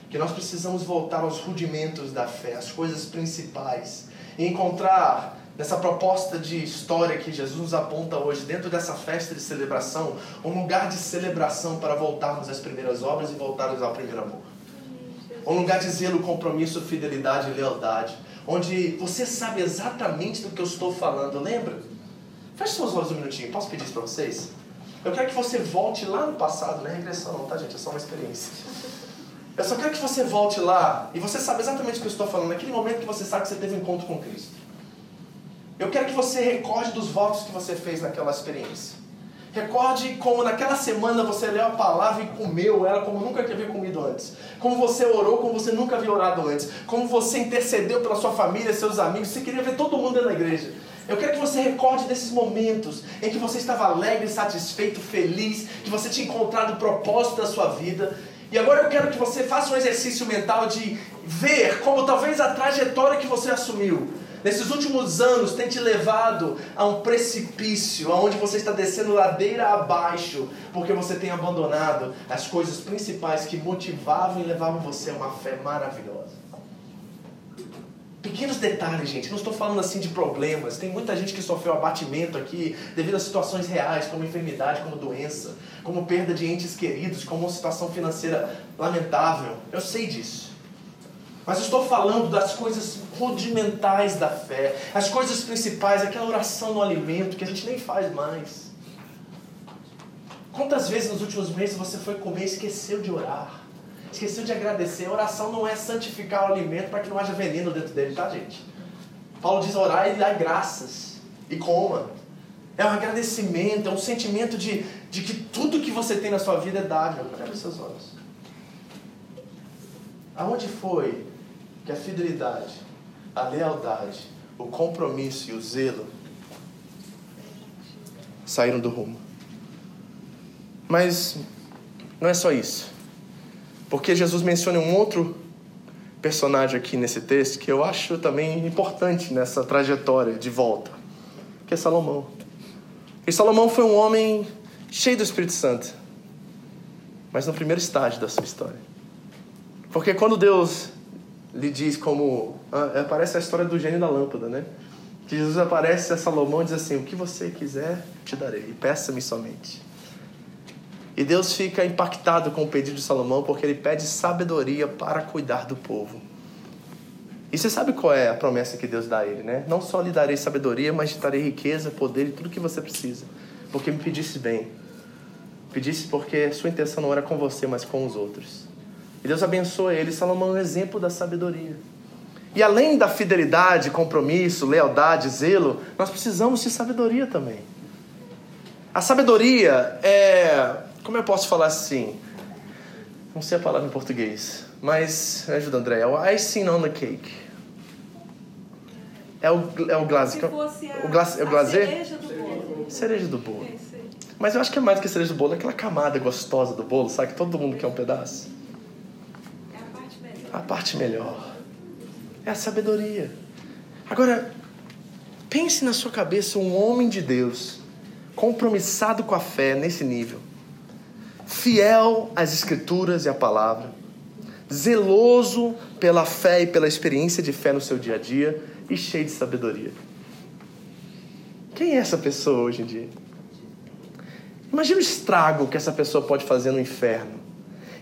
que nós precisamos voltar aos rudimentos da fé, às coisas principais, e encontrar nessa proposta de história que Jesus nos aponta hoje, dentro dessa festa de celebração, um lugar de celebração para voltarmos às primeiras obras e voltarmos ao primeiro amor. Um lugar de zelo, compromisso, fidelidade e lealdade, onde você sabe exatamente do que eu estou falando, lembra? Feche suas olhos um minutinho, posso pedir isso para vocês? Eu quero que você volte lá no passado, não é regressão não, tá gente? É só uma experiência. Eu só quero que você volte lá e você sabe exatamente o que eu estou falando, naquele momento que você sabe que você teve um encontro com Cristo. Eu quero que você recorde dos votos que você fez naquela experiência. Recorde como naquela semana você leu a palavra e comeu ela como nunca havia comido antes. Como você orou como você nunca havia orado antes. Como você intercedeu pela sua família, seus amigos. Você queria ver todo mundo na igreja. Eu quero que você recorde desses momentos em que você estava alegre, satisfeito, feliz, que você tinha encontrado o propósito da sua vida. E agora eu quero que você faça um exercício mental de ver como talvez a trajetória que você assumiu nesses últimos anos tem te levado a um precipício, aonde você está descendo ladeira abaixo, porque você tem abandonado as coisas principais que motivavam e levavam você a uma fé maravilhosa. Pequenos detalhes, gente. Não estou falando assim de problemas. Tem muita gente que sofreu abatimento aqui devido a situações reais, como enfermidade, como doença, como perda de entes queridos, como uma situação financeira lamentável. Eu sei disso. Mas estou falando das coisas rudimentais da fé, as coisas principais, aquela oração no alimento que a gente nem faz mais. Quantas vezes nos últimos meses você foi comer e esqueceu de orar? Esqueceu de agradecer. A oração não é santificar o alimento para que não haja veneno dentro dele, tá, gente? Paulo diz orar e dar graças. E coma. É um agradecimento, é um sentimento de, de que tudo que você tem na sua vida é dável. Feche seus olhos. Aonde foi que a fidelidade, a lealdade, o compromisso e o zelo saíram do rumo? Mas não é só isso. Porque Jesus menciona um outro personagem aqui nesse texto que eu acho também importante nessa trajetória de volta, que é Salomão. E Salomão foi um homem cheio do Espírito Santo, mas no primeiro estágio da sua história. Porque quando Deus lhe diz como. Ah, aparece a história do gênio da lâmpada, né? Que Jesus aparece a Salomão e diz assim: O que você quiser, te darei, peça-me somente. E Deus fica impactado com o pedido de Salomão porque ele pede sabedoria para cuidar do povo. E você sabe qual é a promessa que Deus dá a ele, né? Não só lhe darei sabedoria, mas te darei riqueza, poder e tudo que você precisa. Porque me pedisse bem. Pedisse porque sua intenção não era com você, mas com os outros. E Deus abençoa ele. Salomão é um exemplo da sabedoria. E além da fidelidade, compromisso, lealdade, zelo, nós precisamos de sabedoria também. A sabedoria é como eu posso falar assim? Não sei a palavra em português, mas me ajuda, André. É o icing on the cake. É o, é o glaze. O glaze, é o glaze? cereja do bolo. Cereja do bolo. É. Mas eu acho que é mais do que cereja do bolo, é aquela camada gostosa do bolo, sabe? Que todo mundo quer um pedaço. É a parte melhor. A parte melhor é a sabedoria. Agora, pense na sua cabeça um homem de Deus, compromissado com a fé nesse nível fiel às Escrituras e à palavra, zeloso pela fé e pela experiência de fé no seu dia a dia e cheio de sabedoria. Quem é essa pessoa hoje em dia? Imagine o estrago que essa pessoa pode fazer no inferno.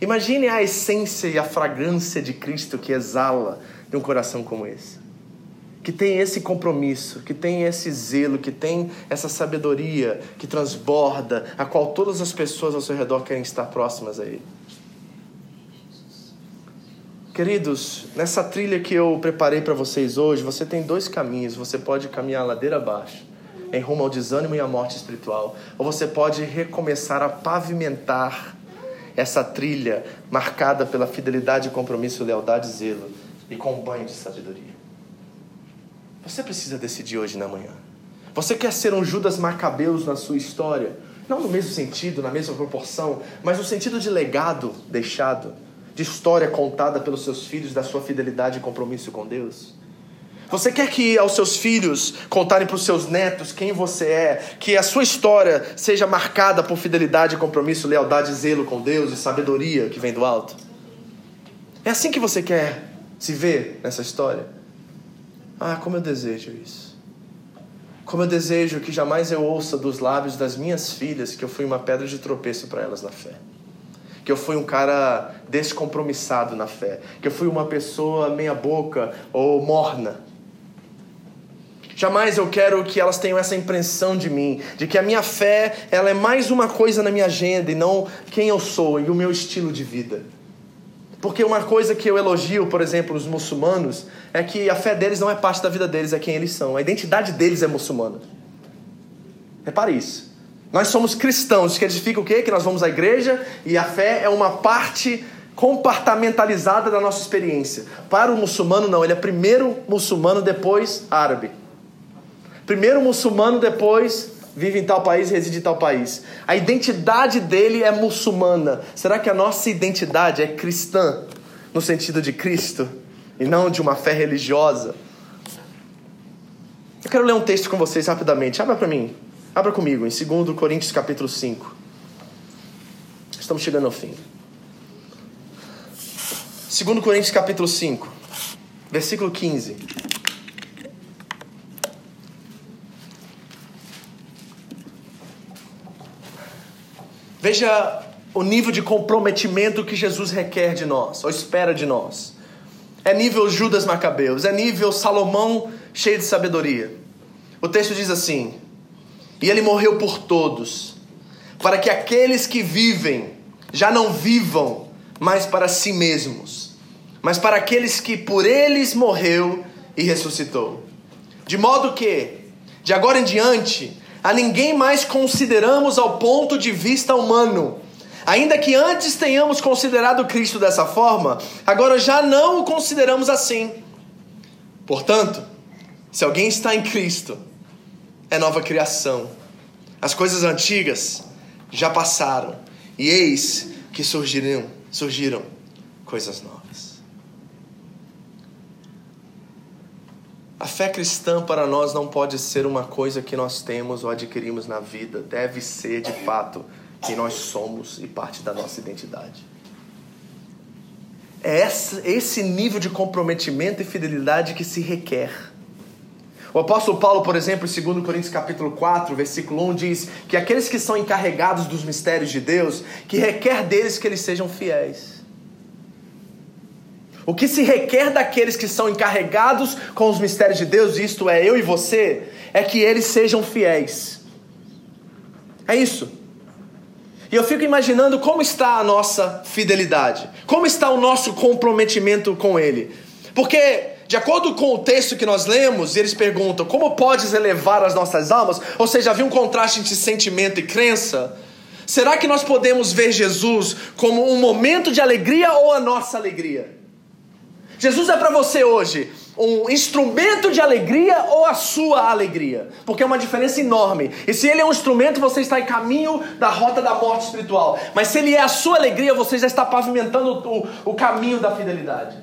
Imagine a essência e a fragrância de Cristo que exala de um coração como esse que tem esse compromisso, que tem esse zelo, que tem essa sabedoria que transborda, a qual todas as pessoas ao seu redor querem estar próximas a Ele. Queridos, nessa trilha que eu preparei para vocês hoje, você tem dois caminhos. Você pode caminhar ladeira abaixo, em rumo ao desânimo e à morte espiritual, ou você pode recomeçar a pavimentar essa trilha marcada pela fidelidade, compromisso, lealdade zelo, e com um banho de sabedoria. Você precisa decidir hoje na manhã. Você quer ser um Judas Macabeus na sua história? Não no mesmo sentido, na mesma proporção, mas no sentido de legado deixado, de história contada pelos seus filhos, da sua fidelidade e compromisso com Deus? Você quer que aos seus filhos contarem para os seus netos quem você é, que a sua história seja marcada por fidelidade, compromisso, lealdade, zelo com Deus e sabedoria que vem do alto? É assim que você quer se ver nessa história? Ah, como eu desejo isso. Como eu desejo que jamais eu ouça dos lábios das minhas filhas que eu fui uma pedra de tropeço para elas na fé. Que eu fui um cara descompromissado na fé. Que eu fui uma pessoa meia-boca ou morna. Jamais eu quero que elas tenham essa impressão de mim, de que a minha fé ela é mais uma coisa na minha agenda e não quem eu sou e o meu estilo de vida. Porque uma coisa que eu elogio, por exemplo, os muçulmanos, é que a fé deles não é parte da vida deles, é quem eles são. A identidade deles é muçulmana. Repare isso. Nós somos cristãos, que significa o quê? Que nós vamos à igreja e a fé é uma parte compartamentalizada da nossa experiência. Para o muçulmano, não, ele é primeiro muçulmano, depois árabe. Primeiro muçulmano, depois vive em tal país, reside em tal país. A identidade dele é muçulmana. Será que a nossa identidade é cristã, no sentido de Cristo, e não de uma fé religiosa? Eu quero ler um texto com vocês rapidamente. Abra para mim. Abra comigo, em 2 Coríntios capítulo 5. Estamos chegando ao fim. 2 Coríntios capítulo 5, versículo 15. Veja o nível de comprometimento que Jesus requer de nós, ou espera de nós. É nível Judas Macabeus, é nível Salomão cheio de sabedoria. O texto diz assim: E ele morreu por todos, para que aqueles que vivem já não vivam mais para si mesmos, mas para aqueles que por eles morreu e ressuscitou. De modo que, de agora em diante, a ninguém mais consideramos ao ponto de vista humano. Ainda que antes tenhamos considerado Cristo dessa forma, agora já não o consideramos assim. Portanto, se alguém está em Cristo, é nova criação. As coisas antigas já passaram, e eis que surgiram, surgiram coisas novas. A fé cristã para nós não pode ser uma coisa que nós temos ou adquirimos na vida, deve ser de fato quem nós somos e parte da nossa identidade. É esse nível de comprometimento e fidelidade que se requer. O apóstolo Paulo, por exemplo, em 2 Coríntios capítulo 4, versículo 1, diz que aqueles que são encarregados dos mistérios de Deus, que requer deles que eles sejam fiéis. O que se requer daqueles que são encarregados com os mistérios de Deus, isto é, eu e você, é que eles sejam fiéis. É isso. E eu fico imaginando como está a nossa fidelidade, como está o nosso comprometimento com Ele. Porque, de acordo com o texto que nós lemos, eles perguntam: como podes elevar as nossas almas? Ou seja, havia um contraste entre sentimento e crença. Será que nós podemos ver Jesus como um momento de alegria ou a nossa alegria? Jesus é para você hoje um instrumento de alegria ou a sua alegria? Porque é uma diferença enorme. E se ele é um instrumento, você está em caminho da rota da morte espiritual. Mas se ele é a sua alegria, você já está pavimentando o, o caminho da fidelidade.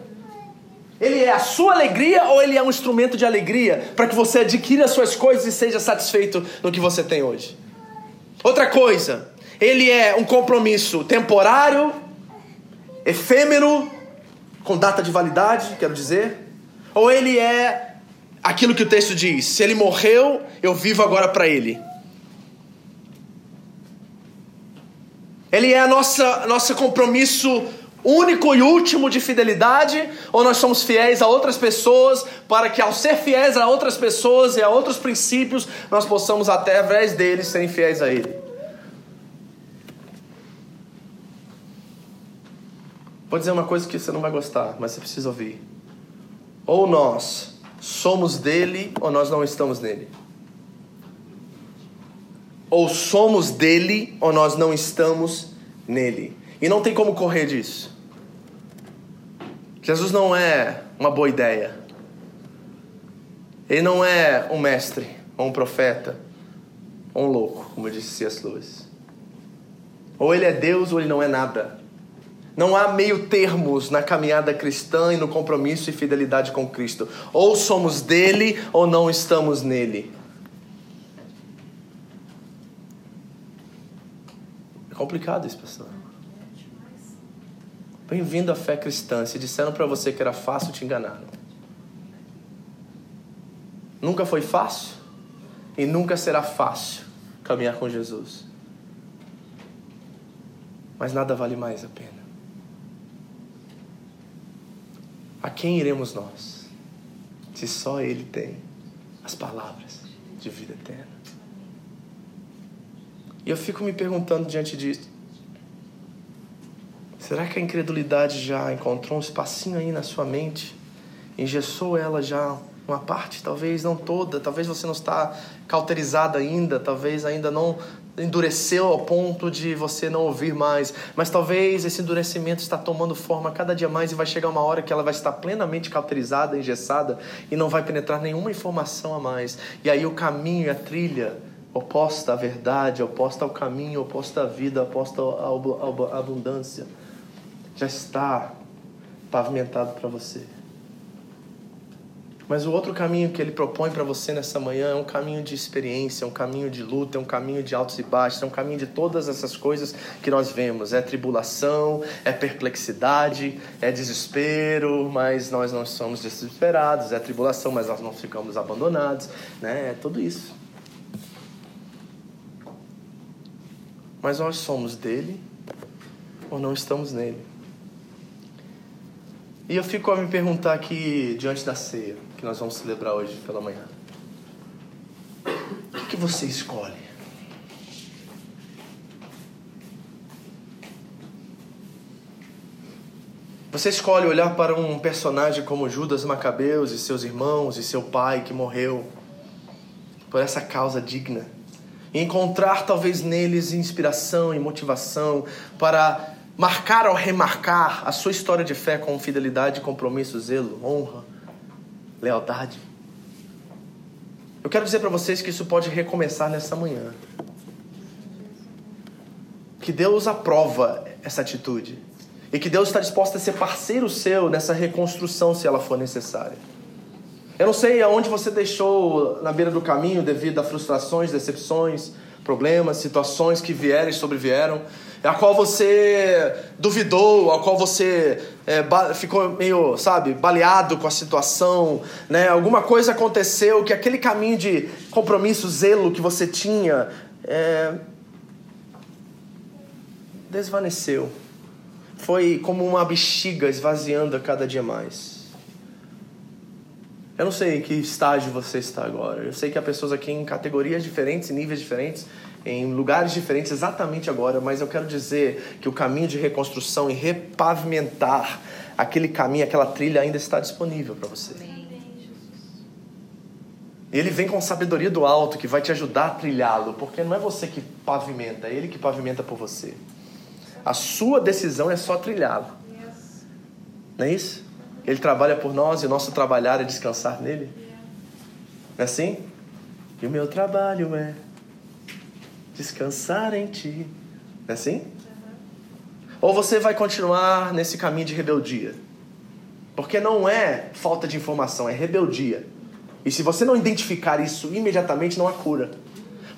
Ele é a sua alegria ou ele é um instrumento de alegria para que você adquira as suas coisas e seja satisfeito no que você tem hoje? Outra coisa, ele é um compromisso temporário, efêmero com data de validade, quero dizer, ou ele é aquilo que o texto diz: se ele morreu, eu vivo agora para ele. Ele é a nossa nosso compromisso único e último de fidelidade, ou nós somos fiéis a outras pessoas, para que ao ser fiéis a outras pessoas e a outros princípios, nós possamos até através deles serem fiéis a ele. Vou dizer uma coisa que você não vai gostar, mas você precisa ouvir. Ou nós somos dele ou nós não estamos nele. Ou somos dele ou nós não estamos nele. E não tem como correr disso. Jesus não é uma boa ideia. Ele não é um mestre, ou um profeta, ou um louco, como disse C.S. Lewis. Ou ele é Deus ou ele não é nada. Não há meio termos na caminhada cristã e no compromisso e fidelidade com Cristo. Ou somos dele ou não estamos nele. É complicado isso, pastor. Bem-vindo à fé cristã. Se disseram para você que era fácil, te enganaram. Nunca foi fácil e nunca será fácil caminhar com Jesus. Mas nada vale mais a pena. A quem iremos nós? Se só Ele tem as palavras de vida eterna. E eu fico me perguntando diante disso: será que a incredulidade já encontrou um espacinho aí na sua mente? Engessou ela já uma parte, talvez não toda, talvez você não está cauterizado ainda, talvez ainda não endureceu ao ponto de você não ouvir mais, mas talvez esse endurecimento está tomando forma cada dia mais e vai chegar uma hora que ela vai estar plenamente cauterizada, engessada e não vai penetrar nenhuma informação a mais. E aí o caminho a trilha oposta à verdade, oposta ao caminho, oposta à vida, oposta à abundância, já está pavimentado para você. Mas o outro caminho que ele propõe para você nessa manhã é um caminho de experiência, um caminho de luta, é um caminho de altos e baixos, é um caminho de todas essas coisas que nós vemos. É tribulação, é perplexidade, é desespero, mas nós não somos desesperados. É tribulação, mas nós não ficamos abandonados. Né? É tudo isso. Mas nós somos dele ou não estamos nele? E eu fico a me perguntar aqui diante da ceia que nós vamos celebrar hoje pela manhã. O que você escolhe? Você escolhe olhar para um personagem como Judas Macabeus e seus irmãos e seu pai que morreu por essa causa digna e encontrar talvez neles inspiração e motivação para marcar ou remarcar a sua história de fé com fidelidade, compromisso, zelo, honra, lealdade. Eu quero dizer para vocês que isso pode recomeçar nessa manhã. Que Deus aprova essa atitude. E que Deus está disposto a ser parceiro seu nessa reconstrução, se ela for necessária. Eu não sei aonde você deixou na beira do caminho devido a frustrações, decepções, problemas, situações que vieram e sobrevieram a qual você duvidou, a qual você é, ficou meio, sabe, baleado com a situação, né? Alguma coisa aconteceu que aquele caminho de compromisso, zelo que você tinha, é, desvaneceu. Foi como uma bexiga esvaziando a cada dia mais. Eu não sei em que estágio você está agora. Eu sei que há pessoas aqui em categorias diferentes, níveis diferentes em lugares diferentes exatamente agora, mas eu quero dizer que o caminho de reconstrução e repavimentar aquele caminho, aquela trilha ainda está disponível para você. Ele vem com sabedoria do alto que vai te ajudar a trilhá-lo, porque não é você que pavimenta, é ele que pavimenta por você. A sua decisão é só trilhá-lo. Não é isso? Ele trabalha por nós e o nosso trabalhar é descansar nele. É assim? E o meu trabalho é descansar em ti. É assim? Ou você vai continuar nesse caminho de rebeldia? Porque não é falta de informação, é rebeldia. E se você não identificar isso imediatamente, não há cura.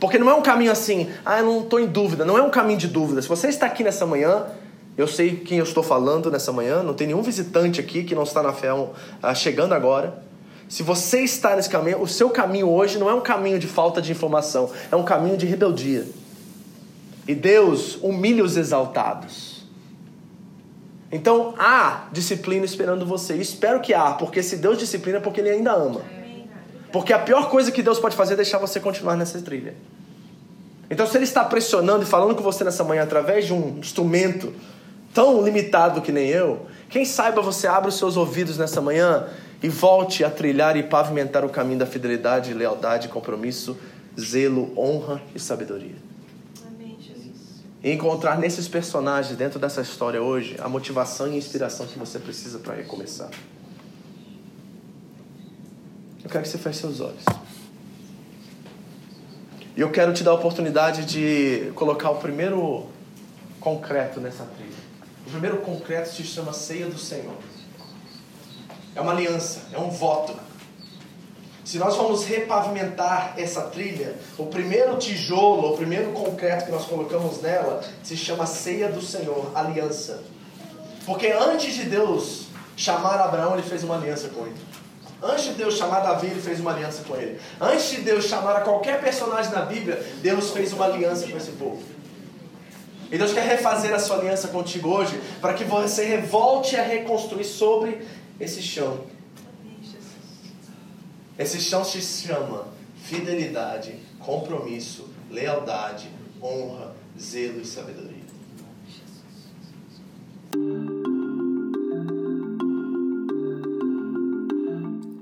Porque não é um caminho assim, ah, eu não estou em dúvida, não é um caminho de dúvida. Se você está aqui nessa manhã, eu sei quem eu estou falando nessa manhã, não tem nenhum visitante aqui que não está na fé ah, chegando agora. Se você está nesse caminho, o seu caminho hoje não é um caminho de falta de informação, é um caminho de rebeldia. E Deus humilha os exaltados. Então há disciplina esperando você. Espero que há, porque se Deus disciplina é porque Ele ainda ama. Porque a pior coisa que Deus pode fazer é deixar você continuar nessa trilha. Então, se Ele está pressionando e falando com você nessa manhã através de um instrumento tão limitado que nem eu, quem saiba você abre os seus ouvidos nessa manhã e volte a trilhar e pavimentar o caminho da fidelidade, lealdade, compromisso, zelo, honra e sabedoria. Amém, Jesus. E encontrar nesses personagens, dentro dessa história hoje, a motivação e a inspiração que você precisa para recomeçar. Eu quero que você feche seus olhos. E eu quero te dar a oportunidade de colocar o primeiro concreto nessa trilha. O primeiro concreto se chama Ceia do Senhor. É uma aliança, é um voto. Se nós vamos repavimentar essa trilha, o primeiro tijolo, o primeiro concreto que nós colocamos nela, se chama ceia do Senhor, aliança. Porque antes de Deus chamar Abraão, ele fez uma aliança com ele. Antes de Deus chamar Davi, ele fez uma aliança com ele. Antes de Deus chamar a qualquer personagem da Bíblia, Deus fez uma aliança com esse povo. E Deus quer refazer a sua aliança contigo hoje, para que você volte a reconstruir sobre esse chão. Esse chão se chama fidelidade, compromisso, lealdade, honra, zelo e sabedoria.